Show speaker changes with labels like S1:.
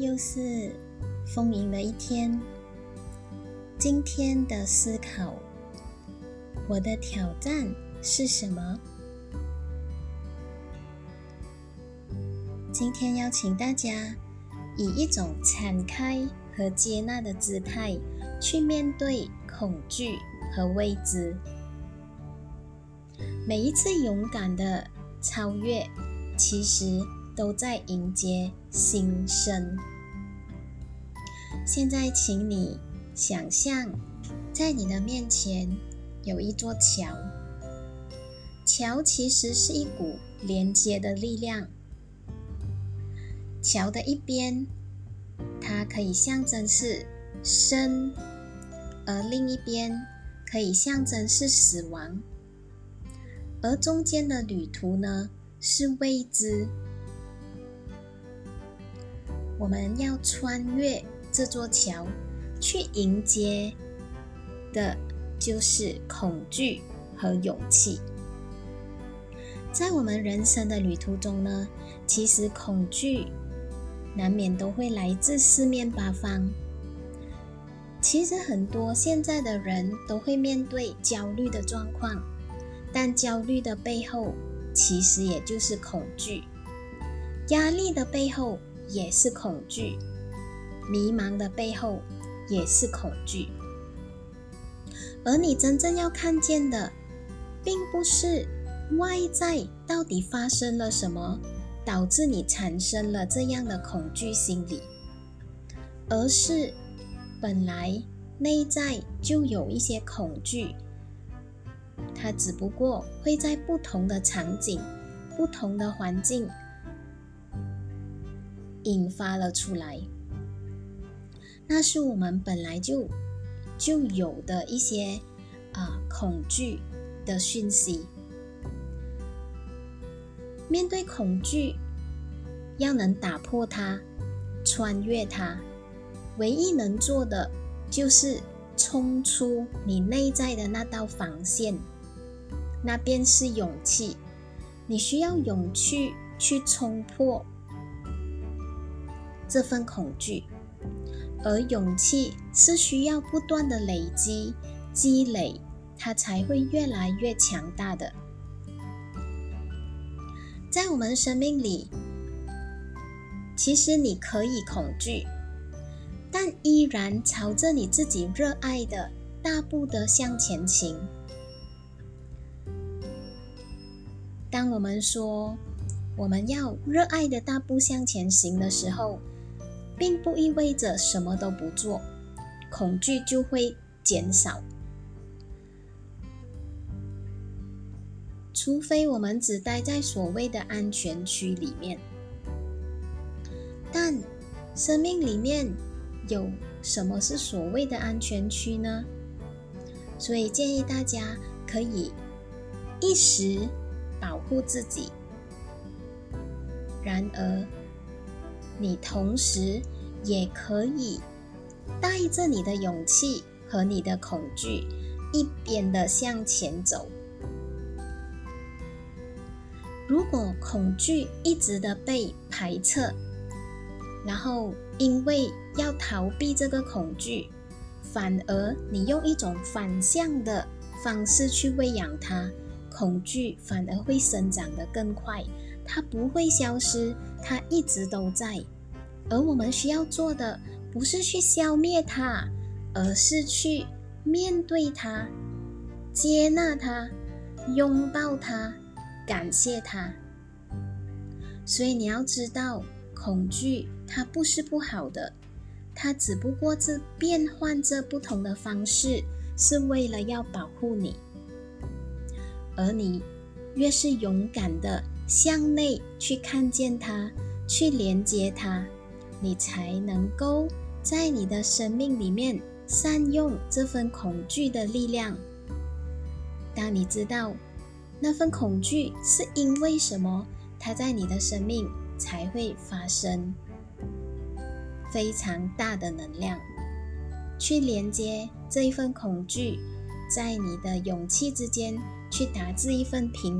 S1: 又是丰盈的一天。今天的思考，我的挑战是什么？今天邀请大家以一种敞开和接纳的姿态去面对恐惧和未知。每一次勇敢的超越，其实都在迎接新生。现在，请你想象，在你的面前有一座桥，桥其实是一股连接的力量。桥的一边，它可以象征是生，而另一边可以象征是死亡。而中间的旅途呢，是未知。我们要穿越这座桥，去迎接的，就是恐惧和勇气。在我们人生的旅途中呢，其实恐惧难免都会来自四面八方。其实很多现在的人都会面对焦虑的状况。但焦虑的背后，其实也就是恐惧；压力的背后也是恐惧；迷茫的背后也是恐惧。而你真正要看见的，并不是外在到底发生了什么，导致你产生了这样的恐惧心理，而是本来内在就有一些恐惧。它只不过会在不同的场景、不同的环境引发了出来，那是我们本来就就有的一些啊恐惧的讯息。面对恐惧，要能打破它、穿越它，唯一能做的就是冲出你内在的那道防线。那便是勇气，你需要勇气去冲破这份恐惧，而勇气是需要不断的累积、积累，它才会越来越强大的。在我们生命里，其实你可以恐惧，但依然朝着你自己热爱的大步的向前行。当我们说我们要热爱的大步向前行的时候，并不意味着什么都不做，恐惧就会减少。除非我们只待在所谓的安全区里面，但生命里面有什么是所谓的安全区呢？所以建议大家可以一时。保护自己。然而，你同时也可以带着你的勇气和你的恐惧，一边的向前走。如果恐惧一直的被排斥，然后因为要逃避这个恐惧，反而你用一种反向的方式去喂养它。恐惧反而会生长得更快，它不会消失，它一直都在。而我们需要做的不是去消灭它，而是去面对它、接纳它、拥抱它、感谢它。所以你要知道，恐惧它不是不好的，它只不过是变换着不同的方式，是为了要保护你。而你越是勇敢的向内去看见它，去连接它，你才能够在你的生命里面善用这份恐惧的力量。当你知道那份恐惧是因为什么，它在你的生命才会发生非常大的能量，去连接这一份恐惧，在你的勇气之间。去打字一份平。